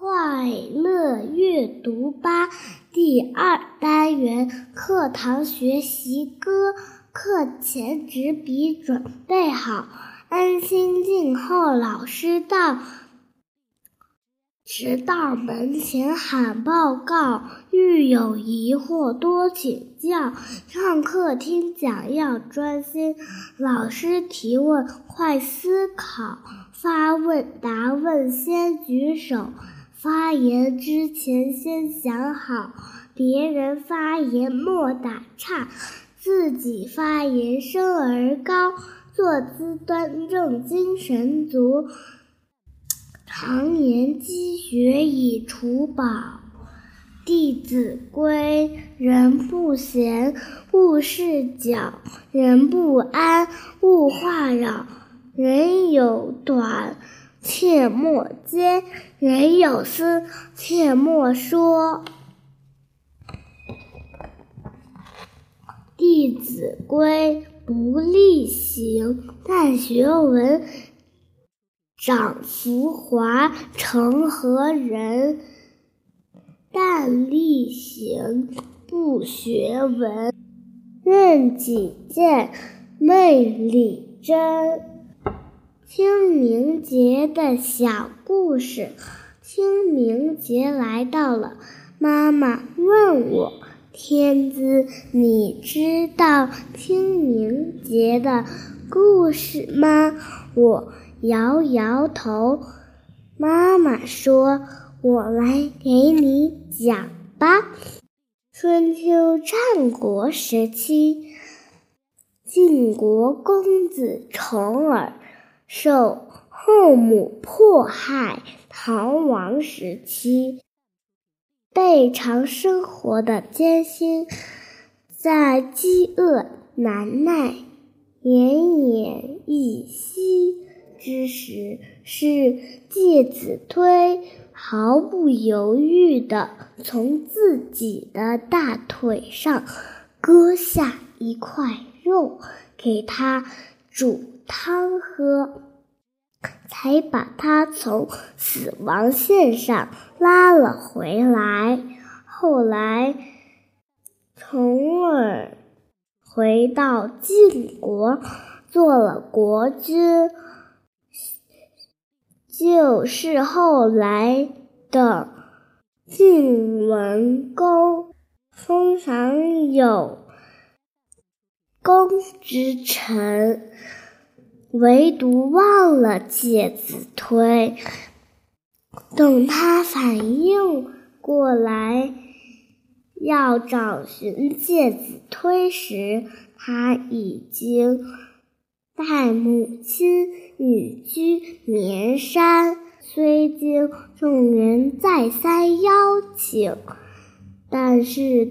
快乐阅读吧第二单元课堂学习歌，课前纸笔准备好，安心静候老师到。直到门前喊报告，遇有疑惑多请教。上课听讲要专心，老师提问快思考。发问答问先举手，发言之前先想好。别人发言莫打岔，自己发言声儿高，坐姿端正精神足。常言积学以储宝，《弟子规》人不闲，勿事搅；人不安，勿话扰；人有短，切莫揭；人有私，切莫说。《弟子规》不力行，但学文。长浮华，成何人？但力行，不学文。任己见，昧理真。清明节的小故事。清明节来到了，妈妈问我：“天资，你知道清明节的故事吗？”我。摇摇头，妈妈说：“我来给你讲吧。春秋战国时期，晋国公子重耳受后母迫害，逃亡时期，备尝生活的艰辛，在饥饿难耐、奄奄一息。”之时，是介子推毫不犹豫地从自己的大腿上割下一块肉，给他煮汤喝，才把他从死亡线上拉了回来。后来，重耳回到晋国，做了国君。就是后来的晋文公，封赏有功之臣，唯独忘了介子推。等他反应过来要找寻介子推时，他已经。带母亲隐居绵山，虽经众人再三邀请，但是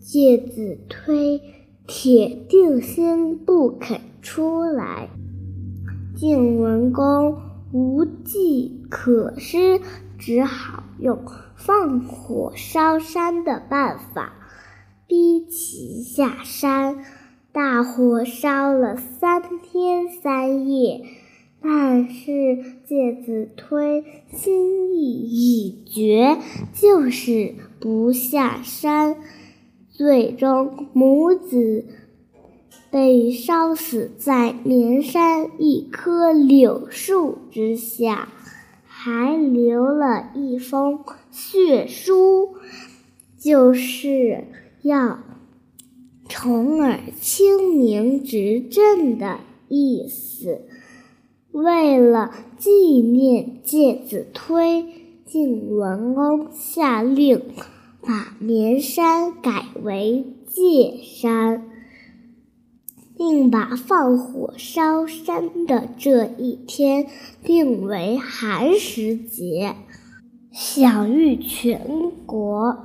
介子推铁定心不肯出来。晋文公无计可施，只好用放火烧山的办法，逼其下山。大火烧了三天三夜，但是介子推心意已决，就是不下山。最终，母子被烧死在绵山一棵柳树之下，还留了一封血书，就是要。重耳清明执政的意思。为了纪念介子推，晋文公下令把绵山改为界山，把放火烧山的这一天定为寒食节，享誉全国。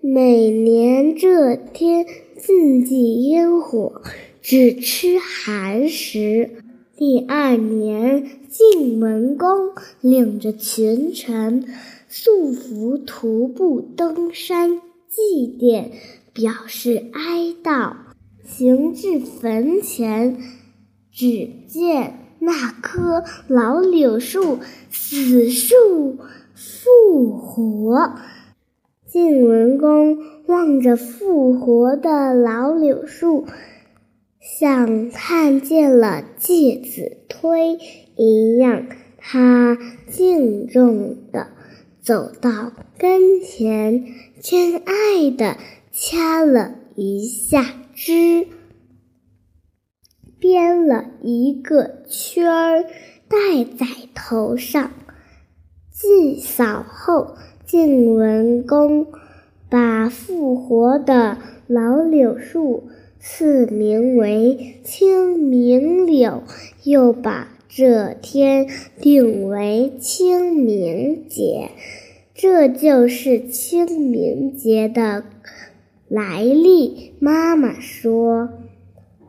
每年这天。禁忌烟火，只吃寒食。第二年，晋文公领着群臣素服徒步登山祭奠，表示哀悼。行至坟前，只见那棵老柳树死树复活。晋文公望着复活的老柳树，像看见了介子推一样，他敬重地走到跟前，真爱地掐了一下枝，编了一个圈儿，戴在头上。祭扫后。晋文公把复活的老柳树赐名为清明柳，又把这天定为清明节。这就是清明节的来历。妈妈说，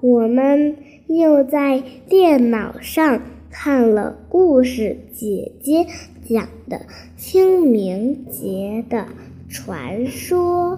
我们又在电脑上看了故事，姐姐。讲的清明节的传说。